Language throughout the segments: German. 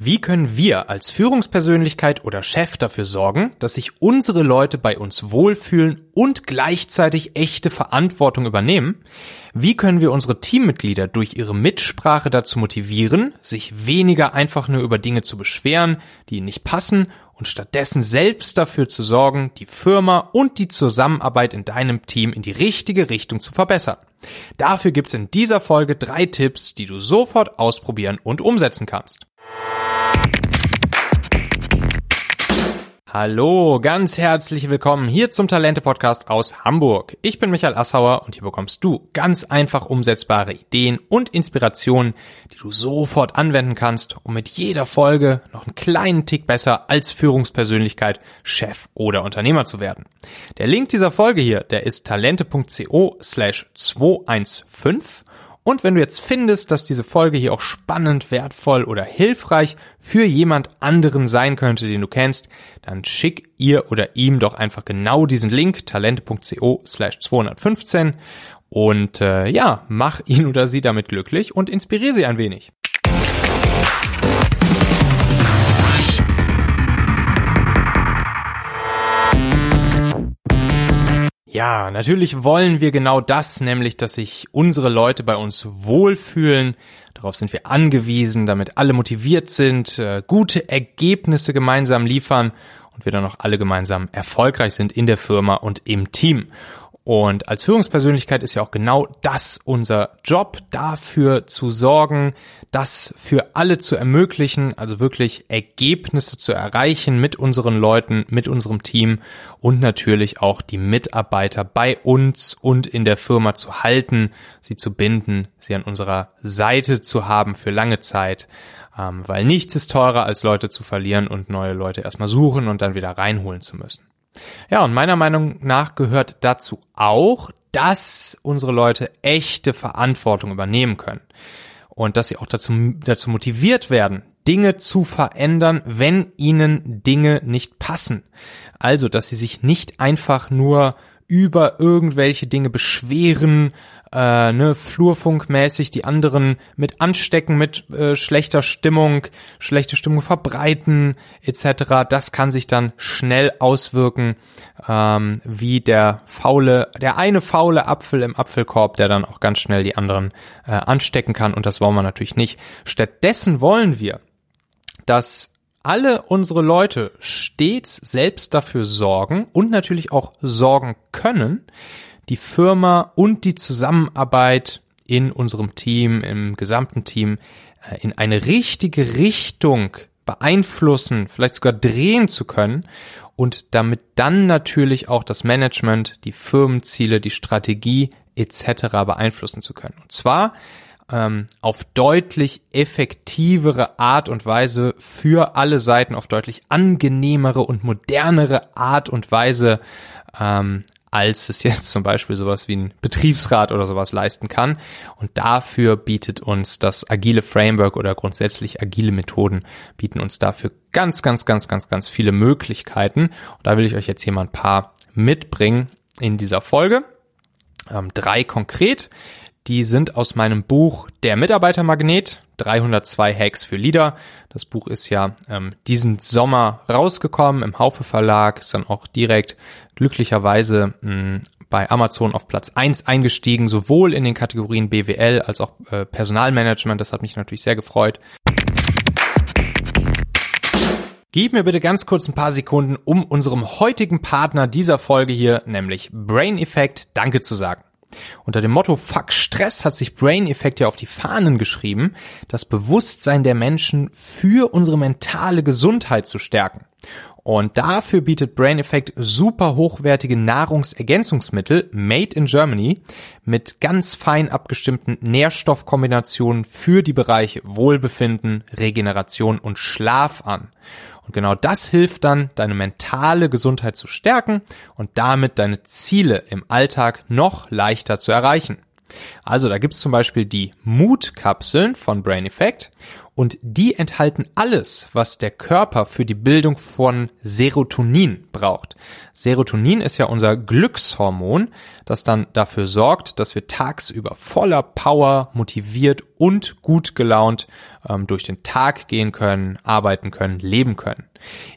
Wie können wir als Führungspersönlichkeit oder Chef dafür sorgen, dass sich unsere Leute bei uns wohlfühlen und gleichzeitig echte Verantwortung übernehmen? Wie können wir unsere Teammitglieder durch ihre Mitsprache dazu motivieren, sich weniger einfach nur über Dinge zu beschweren, die ihnen nicht passen und stattdessen selbst dafür zu sorgen, die Firma und die Zusammenarbeit in deinem Team in die richtige Richtung zu verbessern? Dafür gibt's in dieser Folge drei Tipps, die du sofort ausprobieren und umsetzen kannst. Hallo, ganz herzlich willkommen hier zum Talente Podcast aus Hamburg. Ich bin Michael Assauer und hier bekommst du ganz einfach umsetzbare Ideen und Inspirationen, die du sofort anwenden kannst, um mit jeder Folge noch einen kleinen Tick besser als Führungspersönlichkeit, Chef oder Unternehmer zu werden. Der Link dieser Folge hier, der ist talente.co slash 215 und wenn du jetzt findest, dass diese Folge hier auch spannend, wertvoll oder hilfreich für jemand anderen sein könnte, den du kennst, dann schick ihr oder ihm doch einfach genau diesen Link talente.co slash 215 und äh, ja, mach ihn oder sie damit glücklich und inspiriere sie ein wenig. Ja, natürlich wollen wir genau das, nämlich, dass sich unsere Leute bei uns wohlfühlen. Darauf sind wir angewiesen, damit alle motiviert sind, äh, gute Ergebnisse gemeinsam liefern und wir dann auch alle gemeinsam erfolgreich sind in der Firma und im Team. Und als Führungspersönlichkeit ist ja auch genau das unser Job, dafür zu sorgen, das für alle zu ermöglichen, also wirklich Ergebnisse zu erreichen mit unseren Leuten, mit unserem Team und natürlich auch die Mitarbeiter bei uns und in der Firma zu halten, sie zu binden, sie an unserer Seite zu haben für lange Zeit, ähm, weil nichts ist teurer als Leute zu verlieren und neue Leute erstmal suchen und dann wieder reinholen zu müssen. Ja, und meiner Meinung nach gehört dazu auch, dass unsere Leute echte Verantwortung übernehmen können. Und dass sie auch dazu, dazu motiviert werden, Dinge zu verändern, wenn ihnen Dinge nicht passen. Also, dass sie sich nicht einfach nur über irgendwelche Dinge beschweren, äh, ne, flurfunkmäßig die anderen mit anstecken, mit äh, schlechter Stimmung, schlechte Stimmung verbreiten etc. Das kann sich dann schnell auswirken, ähm, wie der faule, der eine faule Apfel im Apfelkorb, der dann auch ganz schnell die anderen äh, anstecken kann und das wollen wir natürlich nicht. Stattdessen wollen wir, dass alle unsere Leute stets selbst dafür sorgen und natürlich auch sorgen können, die Firma und die Zusammenarbeit in unserem Team, im gesamten Team, äh, in eine richtige Richtung beeinflussen, vielleicht sogar drehen zu können und damit dann natürlich auch das Management, die Firmenziele, die Strategie etc. beeinflussen zu können. Und zwar ähm, auf deutlich effektivere Art und Weise für alle Seiten, auf deutlich angenehmere und modernere Art und Weise ähm, als es jetzt zum Beispiel sowas wie ein Betriebsrat oder sowas leisten kann. Und dafür bietet uns das agile Framework oder grundsätzlich agile Methoden bieten uns dafür ganz, ganz, ganz, ganz, ganz viele Möglichkeiten. Und da will ich euch jetzt hier mal ein paar mitbringen in dieser Folge. Ähm, drei konkret. Die sind aus meinem Buch Der Mitarbeitermagnet, 302 Hacks für Leader. Das Buch ist ja ähm, diesen Sommer rausgekommen im Haufe Verlag, ist dann auch direkt glücklicherweise mh, hm, bei Amazon auf Platz eins eingestiegen, sowohl in den Kategorien BWL als auch äh, Personalmanagement. Das hat mich natürlich sehr gefreut. Gib mir bitte ganz kurz ein paar Sekunden, um unserem heutigen Partner dieser Folge hier, nämlich Brain Effect, Danke zu sagen. Unter dem Motto Fuck Stress hat sich Brain Effect ja auf die Fahnen geschrieben, das Bewusstsein der Menschen für unsere mentale Gesundheit zu stärken. Und dafür bietet Brain Effect super hochwertige Nahrungsergänzungsmittel made in Germany mit ganz fein abgestimmten Nährstoffkombinationen für die Bereiche Wohlbefinden, Regeneration und Schlaf an. Und genau das hilft dann, deine mentale Gesundheit zu stärken und damit deine Ziele im Alltag noch leichter zu erreichen. Also da gibt's zum Beispiel die Mood-Kapseln von Brain Effect und die enthalten alles, was der Körper für die Bildung von Serotonin braucht. Serotonin ist ja unser Glückshormon, das dann dafür sorgt, dass wir tagsüber voller Power, motiviert und gut gelaunt ähm, durch den Tag gehen können, arbeiten können, leben können.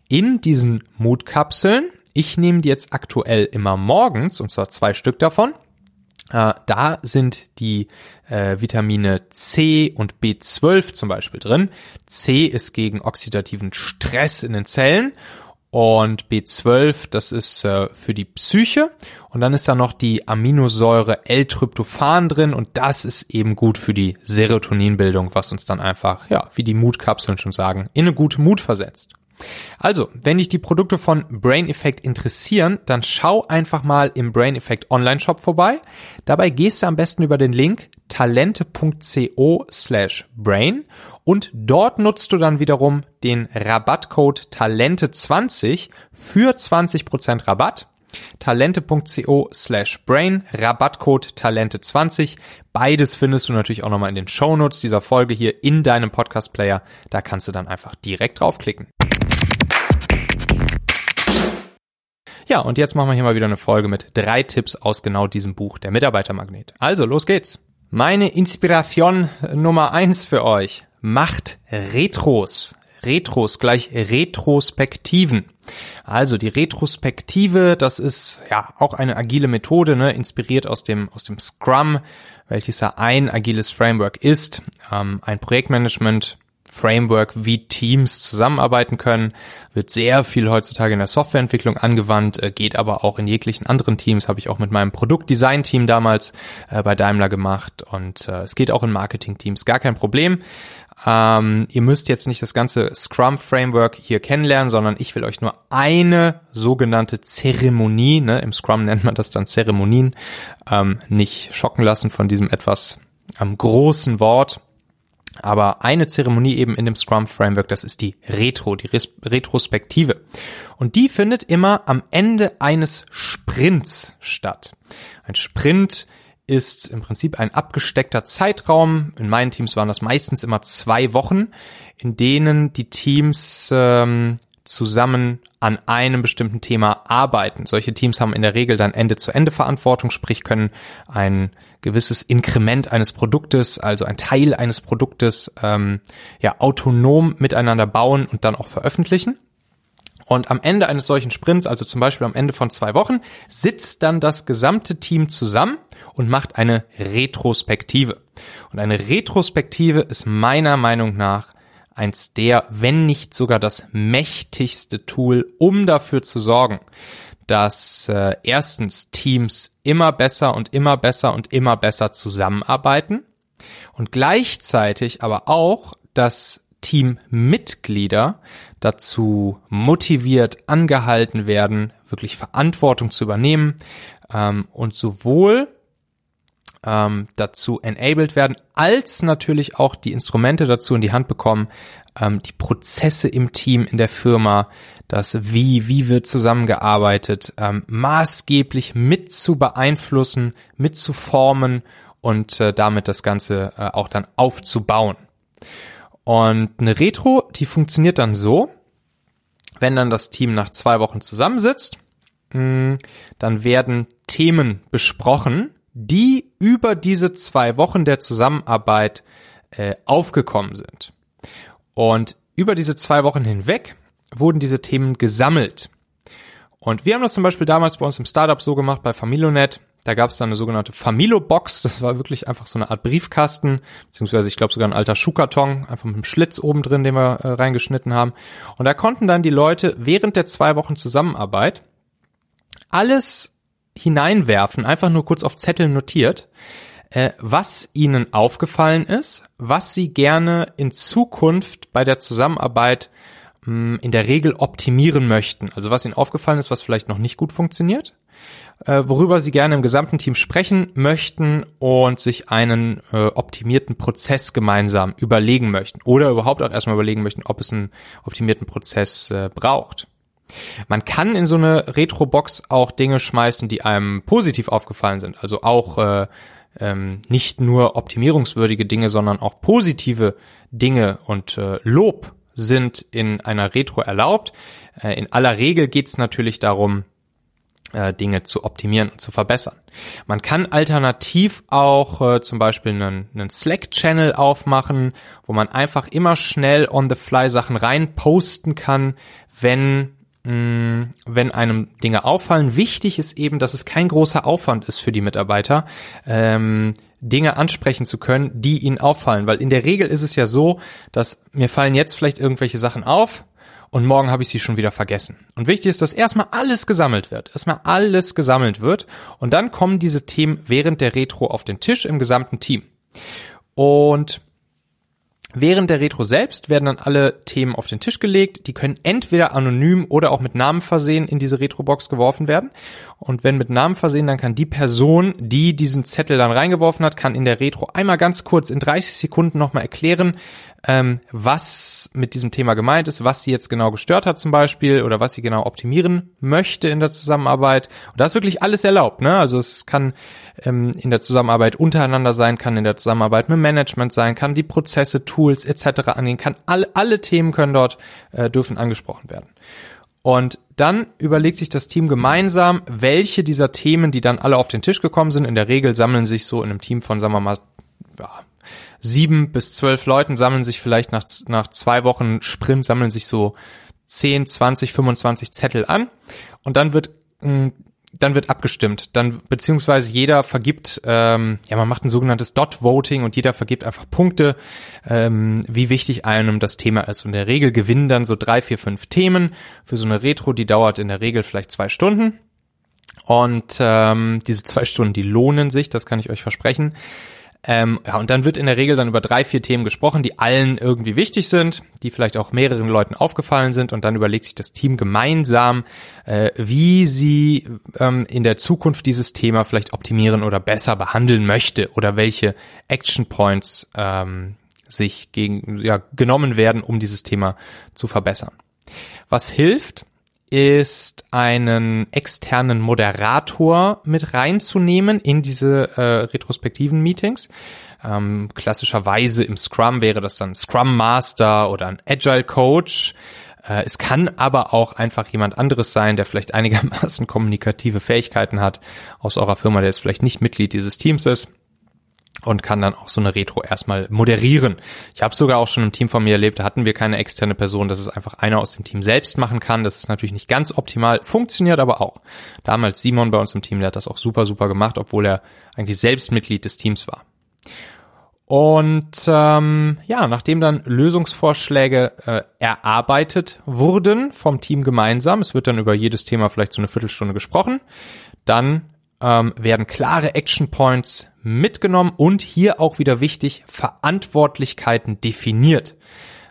In diesen Mutkapseln, ich nehme die jetzt aktuell immer morgens, und zwar zwei Stück davon, da sind die äh, Vitamine C und B12 zum Beispiel drin. C ist gegen oxidativen Stress in den Zellen und B12, das ist äh, für die Psyche. Und dann ist da noch die Aminosäure L-Tryptophan drin und das ist eben gut für die Serotoninbildung, was uns dann einfach, ja, wie die Mutkapseln schon sagen, in eine gute Mut versetzt. Also, wenn dich die Produkte von Brain Effect interessieren, dann schau einfach mal im Brain Effect Online Shop vorbei. Dabei gehst du am besten über den Link talente.co slash brain und dort nutzt du dann wiederum den Rabattcode Talente20 für 20% Rabatt. Talente.co slash brain, Rabattcode Talente20. Beides findest du natürlich auch nochmal in den Shownotes dieser Folge hier in deinem Podcast Player. Da kannst du dann einfach direkt draufklicken. Ja, und jetzt machen wir hier mal wieder eine Folge mit drei Tipps aus genau diesem Buch, der Mitarbeitermagnet. Also, los geht's. Meine Inspiration Nummer eins für euch. Macht Retros. Retros gleich Retrospektiven. Also die Retrospektive, das ist ja auch eine agile Methode, ne, inspiriert aus dem aus dem Scrum, welches ja ein agiles Framework ist, ähm, ein Projektmanagement Framework, wie Teams zusammenarbeiten können, wird sehr viel heutzutage in der Softwareentwicklung angewandt, äh, geht aber auch in jeglichen anderen Teams, habe ich auch mit meinem Produktdesign-Team damals äh, bei Daimler gemacht und äh, es geht auch in Marketing-Teams, gar kein Problem. Ähm, ihr müsst jetzt nicht das ganze Scrum-Framework hier kennenlernen, sondern ich will euch nur eine sogenannte Zeremonie, ne, im Scrum nennt man das dann Zeremonien, ähm, nicht schocken lassen von diesem etwas ähm, großen Wort aber eine Zeremonie eben in dem Scrum Framework, das ist die Retro, die Res Retrospektive. Und die findet immer am Ende eines Sprints statt. Ein Sprint ist im Prinzip ein abgesteckter Zeitraum. In meinen Teams waren das meistens immer zwei Wochen, in denen die Teams ähm, zusammen an einem bestimmten Thema arbeiten. Solche Teams haben in der Regel dann Ende-zu-Ende-Verantwortung, sprich können ein gewisses Inkrement eines Produktes, also ein Teil eines Produktes, ähm, ja autonom miteinander bauen und dann auch veröffentlichen. Und am Ende eines solchen Sprints, also zum Beispiel am Ende von zwei Wochen, sitzt dann das gesamte Team zusammen und macht eine Retrospektive. Und eine Retrospektive ist meiner Meinung nach eins der, wenn nicht sogar das mächtigste Tool, um dafür zu sorgen, dass äh, erstens Teams immer besser und immer besser und immer besser zusammenarbeiten und gleichzeitig aber auch, dass Teammitglieder dazu motiviert, angehalten werden, wirklich Verantwortung zu übernehmen ähm, und sowohl ähm, dazu enabled werden, als natürlich auch die Instrumente dazu in die Hand bekommen, ähm, die Prozesse im Team, in der Firma, das Wie, wie wird zusammengearbeitet, ähm, maßgeblich mit zu beeinflussen, mit zu formen und äh, damit das Ganze äh, auch dann aufzubauen. Und eine Retro, die funktioniert dann so, wenn dann das Team nach zwei Wochen zusammensitzt, hm, dann werden Themen besprochen, die über diese zwei Wochen der Zusammenarbeit äh, aufgekommen sind. Und über diese zwei Wochen hinweg wurden diese Themen gesammelt. Und wir haben das zum Beispiel damals bei uns im Startup so gemacht, bei Familonet. Da gab es dann eine sogenannte Familo-Box. Das war wirklich einfach so eine Art Briefkasten, beziehungsweise ich glaube sogar ein alter Schuhkarton, einfach mit einem Schlitz oben drin, den wir äh, reingeschnitten haben. Und da konnten dann die Leute während der zwei Wochen Zusammenarbeit alles hineinwerfen, einfach nur kurz auf Zettel notiert, äh, was ihnen aufgefallen ist, was sie gerne in Zukunft bei der Zusammenarbeit mh, hm, in der Regel optimieren möchten. Also was ihnen aufgefallen ist, was vielleicht noch nicht gut funktioniert, äh, worüber sie gerne im gesamten Team sprechen möchten und sich einen äh, optimierten Prozess gemeinsam überlegen möchten oder überhaupt auch erstmal überlegen möchten, ob es einen optimierten Prozess äh, braucht. Man kann in so eine Retro-Box auch Dinge schmeißen, die einem positiv aufgefallen sind. Also auch äh, ähm, nicht nur optimierungswürdige Dinge, sondern auch positive Dinge und äh, Lob sind in einer Retro erlaubt. Äh, in aller Regel geht es natürlich darum, äh, Dinge zu optimieren und zu verbessern. Man kann alternativ auch äh, zum Beispiel einen, einen Slack-Channel aufmachen, wo man einfach immer schnell on the fly Sachen rein posten kann, wenn mh, mm, wenn einem Dinge auffallen. Wichtig ist eben, dass es kein großer Aufwand ist für die Mitarbeiter, ähm, Dinge ansprechen zu können, die ihnen auffallen. Weil in der Regel ist es ja so, dass mir fallen jetzt vielleicht irgendwelche Sachen auf, und morgen habe ich sie schon wieder vergessen. Und wichtig ist, dass erstmal alles gesammelt wird, erstmal alles gesammelt wird und dann kommen diese Themen während der Retro auf den Tisch im gesamten Team. Und Während der Retro selbst werden dann alle Themen auf den Tisch gelegt. Die können entweder anonym oder auch mit Namen versehen in diese Retro-Box geworfen werden. Und wenn mit Namen versehen, dann kann die Person, die diesen Zettel dann reingeworfen hat, kann in der Retro einmal ganz kurz in 30 Sekunden nochmal erklären, ähm, was mit diesem Thema gemeint ist, was sie jetzt genau gestört hat zum Beispiel oder was sie genau optimieren möchte in der Zusammenarbeit. Und da ist wirklich alles erlaubt. Ne? Also es kann ähm, in der Zusammenarbeit untereinander sein, kann in der Zusammenarbeit mit Management sein, kann die Prozesse, Tools etc. angehen, kann alle, alle Themen können dort äh, dürfen angesprochen werden. Und dann überlegt sich das Team gemeinsam, welche dieser Themen, die dann alle auf den Tisch gekommen sind, in der Regel sammeln sich so in einem Team von, sagen wir mal, ja, sieben bis zwölf Leuten sammeln sich vielleicht nach, nach zwei Wochen Sprint, sammeln sich so 10, 20, 25 Zettel an und dann wird mm, dann wird abgestimmt. Dann beziehungsweise jeder vergibt, ähm, ja, man macht ein sogenanntes Dot-Voting und jeder vergibt einfach Punkte, ähm, wie wichtig einem das Thema ist. Und in der Regel gewinnen dann so drei, vier, fünf Themen für so eine Retro, die dauert in der Regel vielleicht zwei Stunden. Und ähm, diese zwei Stunden, die lohnen sich, das kann ich euch versprechen. Ähm, ja, und dann wird in der Regel dann über drei, vier Themen gesprochen, die allen irgendwie wichtig sind, die vielleicht auch mehreren Leuten aufgefallen sind und dann überlegt sich das Team gemeinsam, äh, wie sie ähm, in der Zukunft dieses Thema vielleicht optimieren oder besser behandeln möchte oder welche Action Points ähm, sich gegen, ja, genommen werden, um dieses Thema zu verbessern. Was hilft, ist einen externen Moderator mit reinzunehmen in diese äh, retrospektiven Meetings. Ähm, klassischerweise im Scrum wäre das dann Scrum Master oder ein Agile Coach. Äh, es kann aber auch einfach jemand anderes sein, der vielleicht einigermaßen kommunikative Fähigkeiten hat aus eurer Firma, der jetzt vielleicht nicht Mitglied dieses Teams ist und kann dann auch so eine Retro erstmal moderieren. Ich habe sogar auch schon im Team von mir erlebt, da hatten wir keine externe Person, dass es einfach einer aus dem Team selbst machen kann. Das ist natürlich nicht ganz optimal, funktioniert aber auch. Damals Simon bei uns im Team, der hat das auch super, super gemacht, obwohl er eigentlich selbst Mitglied des Teams war. Und ähm, ja, nachdem dann Lösungsvorschläge äh, erarbeitet wurden vom Team gemeinsam, es wird dann über jedes Thema vielleicht so eine Viertelstunde gesprochen, dann ähm, werden klare Action Points mitgenommen und hier auch wieder wichtig, Verantwortlichkeiten definiert.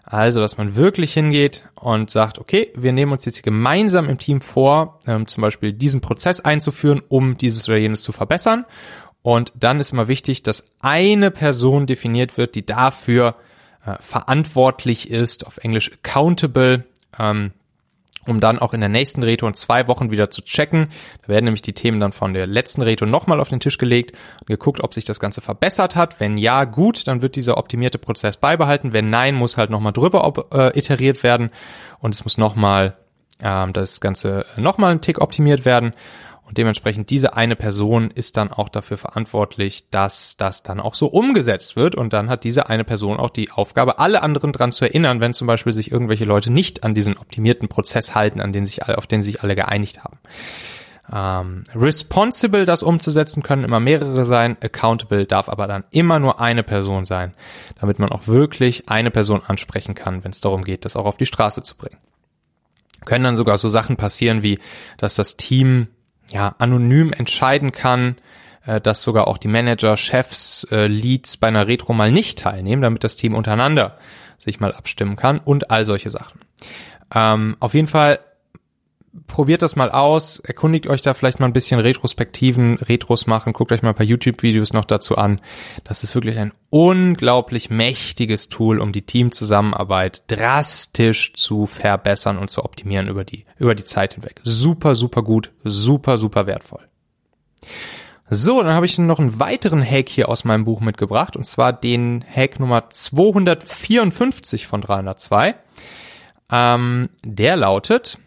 Also, dass man wirklich hingeht und sagt, okay, wir nehmen uns jetzt gemeinsam im Team vor, ähm, zum Beispiel diesen Prozess einzuführen, um dieses oder jenes zu verbessern. Und dann ist immer wichtig, dass eine Person definiert wird, die dafür äh, verantwortlich ist, auf Englisch accountable, ähm, um dann auch in der nächsten Reto in zwei Wochen wieder zu checken. Da werden nämlich die Themen dann von der letzten Reto nochmal auf den Tisch gelegt und geguckt, ob sich das Ganze verbessert hat. Wenn ja, gut, dann wird dieser optimierte Prozess beibehalten. Wenn nein, muss halt nochmal drüber äh, iteriert werden und es muss nochmal ähm, das Ganze nochmal ein Tick optimiert werden. Und dementsprechend diese eine Person ist dann auch dafür verantwortlich, dass das dann auch so umgesetzt wird. Und dann hat diese eine Person auch die Aufgabe, alle anderen dran zu erinnern, wenn zum Beispiel sich irgendwelche Leute nicht an diesen optimierten Prozess halten, an den sich, auf den sich alle geeinigt haben. Ähm, responsible, das umzusetzen, können immer mehrere sein. Accountable darf aber dann immer nur eine Person sein, damit man auch wirklich eine Person ansprechen kann, wenn es darum geht, das auch auf die Straße zu bringen. Können dann sogar so Sachen passieren wie, dass das Team ja, anonym entscheiden kann, äh, dass sogar auch die Manager, Chefs, äh, Leads bei einer Retro mal nicht teilnehmen, damit das Team untereinander sich mal abstimmen kann und all solche Sachen. Ähm, auf jeden Fall probiert das mal aus, erkundigt euch da vielleicht mal ein bisschen Retrospektiven, Retros machen, guckt euch mal ein paar YouTube-Videos noch dazu an. Das ist wirklich ein unglaublich mächtiges Tool, um die Teamzusammenarbeit drastisch zu verbessern und zu optimieren über die, über die Zeit hinweg. Super, super gut, super, super wertvoll. So, dann habe ich noch einen weiteren Hack hier aus meinem Buch mitgebracht, und zwar den Hack Nummer 254 von 302. Ähm, der lautet,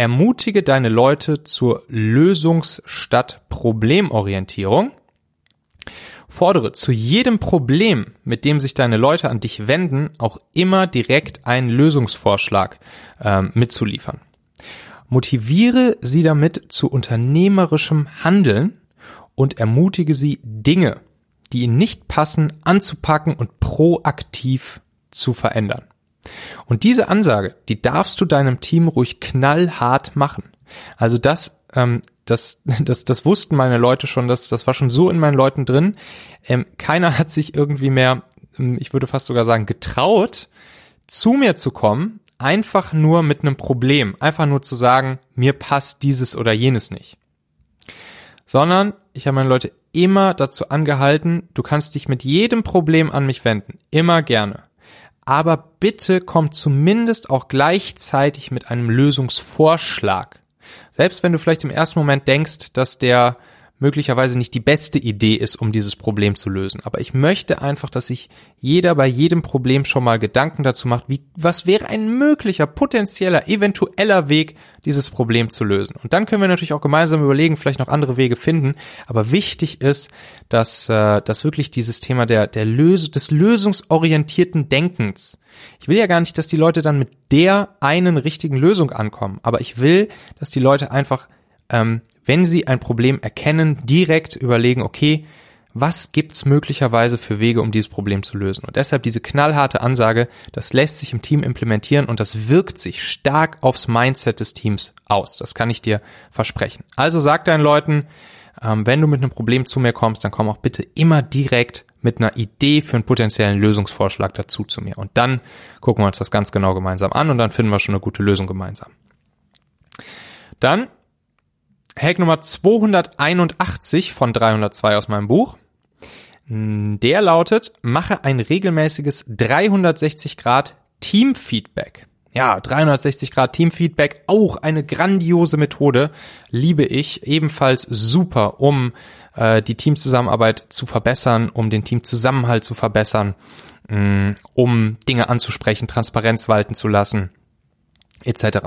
ermutige deine Leute zur Lösungs- statt Problemorientierung. Fordere zu jedem Problem, mit dem sich deine Leute an dich wenden, auch immer direkt einen Lösungsvorschlag ähm, mitzuliefern. Motiviere sie damit zu unternehmerischem Handeln und ermutige sie, Dinge, die ihnen nicht passen, anzupacken und proaktiv zu verändern. Und diese Ansage, die darfst du deinem Team ruhig knallhart machen. Also das, ähm, das, das, das wussten meine Leute schon, das, das war schon so in meinen Leuten drin. Ähm, keiner hat sich irgendwie mehr, ähm, ich würde fast sogar sagen, getraut, zu mir zu kommen, einfach nur mit einem Problem, einfach nur zu sagen, mir passt dieses oder jenes nicht sondern ich habe meine Leute immer dazu angehalten, du kannst dich mit jedem Problem an mich wenden, immer gerne. Aber bitte komm zumindest auch gleichzeitig mit einem Lösungsvorschlag. Selbst wenn du vielleicht im ersten Moment denkst, dass der möglicherweise nicht die beste Idee ist, um dieses Problem zu lösen. Aber ich möchte einfach, dass sich jeder bei jedem Problem schon mal Gedanken dazu macht, wie, was wäre ein möglicher, potenzieller, eventueller Weg, dieses Problem zu lösen. Und dann können wir natürlich auch gemeinsam überlegen, vielleicht noch andere Wege finden. Aber wichtig ist, dass, äh, dass wirklich dieses Thema der, der Lös des lösungsorientierten Denkens, ich will ja gar nicht, dass die Leute dann mit der einen richtigen Lösung ankommen, aber ich will, dass die Leute einfach ähm, wenn Sie ein Problem erkennen, direkt überlegen, okay, was gibt's möglicherweise für Wege, um dieses Problem zu lösen? Und deshalb diese knallharte Ansage, das lässt sich im Team implementieren und das wirkt sich stark aufs Mindset des Teams aus. Das kann ich dir versprechen. Also sag deinen Leuten, ähm, wenn du mit einem Problem zu mir kommst, dann komm auch bitte immer direkt mit einer Idee für einen potenziellen Lösungsvorschlag dazu zu mir. Und dann gucken wir uns das ganz genau gemeinsam an und dann finden wir schon eine gute Lösung gemeinsam. Dann Hack Nummer 281 von 302 aus meinem Buch. Der lautet, mache ein regelmäßiges 360 Grad Teamfeedback. Ja, 360 Grad Teamfeedback, auch eine grandiose Methode, liebe ich, ebenfalls super, um äh, die Teamzusammenarbeit zu verbessern, um den Teamzusammenhalt zu verbessern, mh, mm, um Dinge anzusprechen, Transparenz walten zu lassen, etc.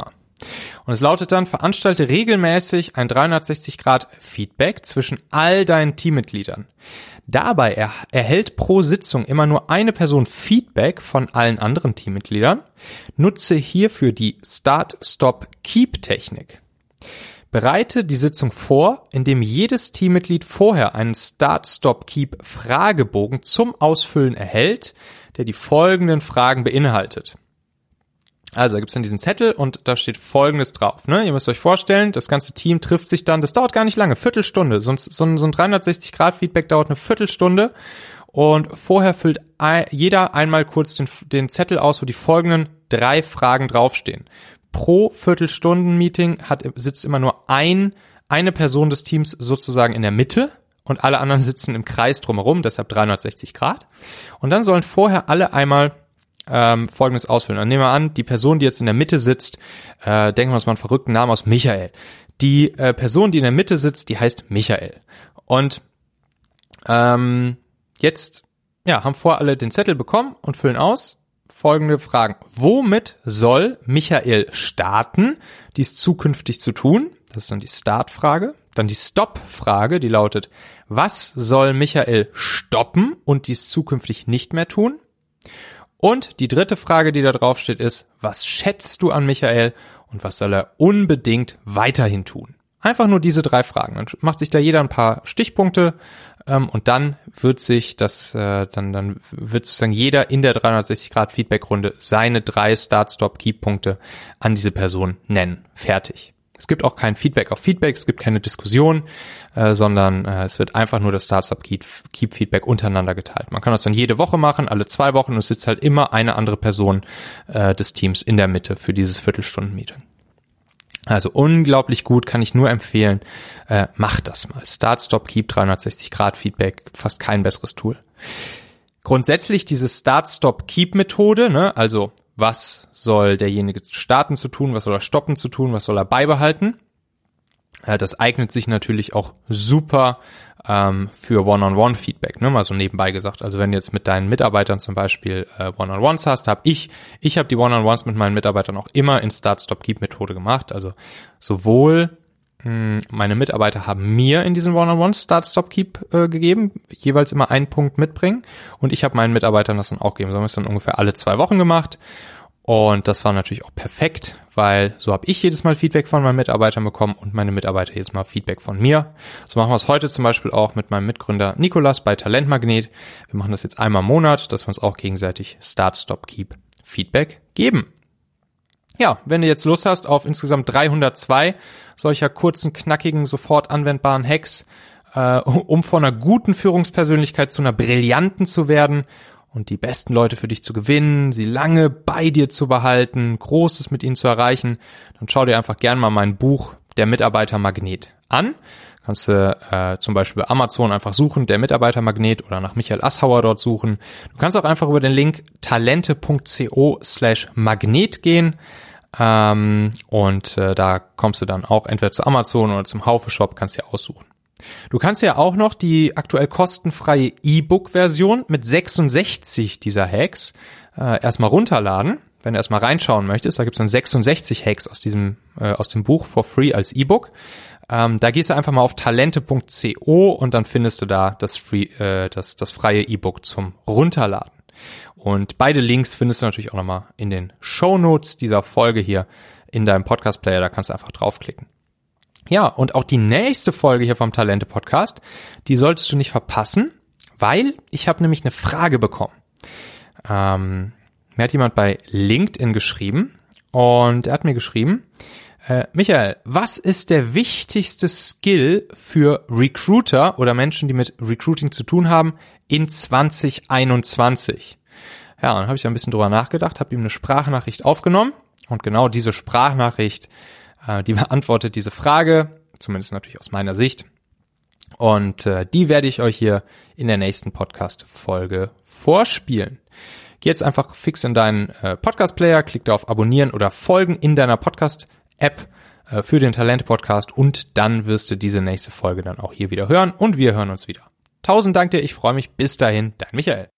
Und es lautet dann, veranstalte regelmäßig ein 360-Grad-Feedback zwischen all deinen Teammitgliedern. Dabei er erhält pro Sitzung immer nur eine Person Feedback von allen anderen Teammitgliedern. Nutze hierfür die Start-Stop-Keep-Technik. Bereite die Sitzung vor, indem jedes Teammitglied vorher einen Start-Stop-Keep-Fragebogen zum Ausfüllen erhält, der die folgenden Fragen beinhaltet. Also da gibt's dann diesen Zettel und da steht Folgendes drauf. Ne? Ihr müsst euch vorstellen, das ganze Team trifft sich dann, das dauert gar nicht lange, Viertelstunde. Sonst so ein, so ein 360-Grad-Feedback dauert eine Viertelstunde. Und vorher füllt jeder einmal kurz den, den Zettel aus, wo die folgenden drei Fragen draufstehen. Pro Viertelstunden-Meeting hat, sitzt immer nur ein, eine Person des Teams sozusagen in der Mitte und alle anderen sitzen im Kreis drumherum, deshalb 360 Grad. Und dann sollen vorher alle einmal ähm, folgendes ausfüllen. Dann nehmen wir an, die Person, die jetzt in der Mitte sitzt, äh, denken wir uns mal einen verrückten Namen aus, Michael. Die äh, Person, die in der Mitte sitzt, die heißt Michael. Und ähm, jetzt ja, haben vor alle den Zettel bekommen und füllen aus. Folgende Fragen. Womit soll Michael starten, dies zukünftig zu tun? Das ist dann die Startfrage. Dann die Stop-Frage, die lautet, was soll Michael stoppen und dies zukünftig nicht mehr tun? Und die dritte Frage, die da drauf steht, ist, was schätzt du an Michael und was soll er unbedingt weiterhin tun? Einfach nur diese drei Fragen. Dann macht sich da jeder ein paar Stichpunkte ähm, und dann wird sich das, äh, dann, dann wird sozusagen jeder in der 360 Grad Feedback Runde seine drei Start-Stop-Key-Punkte an diese Person nennen. Fertig. Es gibt auch kein Feedback auf Feedback, es gibt keine Diskussion, äh, sondern äh, es wird einfach nur das Startup Keep, Feedback untereinander geteilt. Man kann das dann jede Woche machen, alle zwei Wochen und es sitzt halt immer eine andere Person äh, des Teams in der Mitte für dieses Viertelstunden-Meeting. Also unglaublich gut, kann ich nur empfehlen. Äh, macht das mal. Start, Stop, Keep 360 Grad Feedback, fast kein besseres Tool. Grundsätzlich diese Start, Stop, Keep Methode, ne, also was soll derjenige starten zu tun, was soll er stoppen zu tun, was soll er beibehalten. Äh, das eignet sich natürlich auch super ähm, für One-on-One-Feedback, ne? mal so nebenbei gesagt. Also wenn du jetzt mit deinen Mitarbeitern zum Beispiel äh, One-on-Ones hast, habe ich, ich habe die One-on-Ones mit meinen Mitarbeitern auch immer in Start-Stop-Keep-Methode gemacht. Also sowohl meine Mitarbeiter haben mir in diesen One-on-Ones Start-Stop-Keep äh, gegeben, jeweils immer einen Punkt mitbringen und ich habe meinen Mitarbeitern das dann auch gegeben. So haben wir es dann ungefähr alle zwei Wochen gemacht und das war natürlich auch perfekt, weil so habe ich jedes Mal Feedback von meinen Mitarbeitern bekommen und meine Mitarbeiter jedes Mal Feedback von mir. So machen wir es heute zum Beispiel auch mit meinem Mitgründer Nikolas bei Talentmagnet. Wir machen das jetzt einmal im Monat, dass wir uns auch gegenseitig Start, Stop, Keep Feedback geben. Ja, wenn du jetzt Lust hast auf insgesamt 302 solcher kurzen, knackigen, sofort anwendbaren Hacks, äh, um von einer guten Führungspersönlichkeit zu einer brillanten zu werden und die besten Leute für dich zu gewinnen, sie lange bei dir zu behalten, Großes mit ihnen zu erreichen, dann schau dir einfach gern mal mein Buch Der Mitarbeitermagnet an. Kannst du äh, zum Beispiel bei Amazon einfach suchen, der Mitarbeitermagnet oder nach Michael Asshauer dort suchen. Du kannst auch einfach über den Link talente.co slash magnet gehen. Ähm, und äh, da kommst du dann auch entweder zu Amazon oder zum Haufe Shop, kannst dir aussuchen. Du kannst ja auch noch die aktuell kostenfreie E-Book-Version mit 66 dieser Hacks äh, erstmal runterladen. Wenn du erstmal reinschauen möchtest, da gibt's dann 66 Hacks aus diesem äh, aus dem Buch for free als E-Book. Ähm, da gehst du einfach mal auf talente.co und dann findest du da das, free, äh, das, das freie E-Book zum Runterladen. Und beide Links findest du natürlich auch nochmal in den Show Notes dieser Folge hier in deinem Podcast-Player. Da kannst du einfach draufklicken. Ja, und auch die nächste Folge hier vom Talente Podcast, die solltest du nicht verpassen, weil ich habe nämlich eine Frage bekommen. Ähm, mir hat jemand bei LinkedIn geschrieben und er hat mir geschrieben, äh, Michael, was ist der wichtigste Skill für Recruiter oder Menschen, die mit Recruiting zu tun haben, in 2021? Ja, dann habe ich ein bisschen drüber nachgedacht, habe ihm eine Sprachnachricht aufgenommen und genau diese Sprachnachricht äh, die beantwortet diese Frage, zumindest natürlich aus meiner Sicht. Und äh, die werde ich euch hier in der nächsten Podcast-Folge vorspielen. Geh jetzt einfach fix in deinen äh, Podcast-Player, klick da auf Abonnieren oder Folgen in deiner Podcast-App äh, für den Talente-Podcast und dann wirst du diese nächste Folge dann auch hier wieder hören und wir hören uns wieder. Tausend Dank dir, ich freue mich. Bis dahin, dein Michael.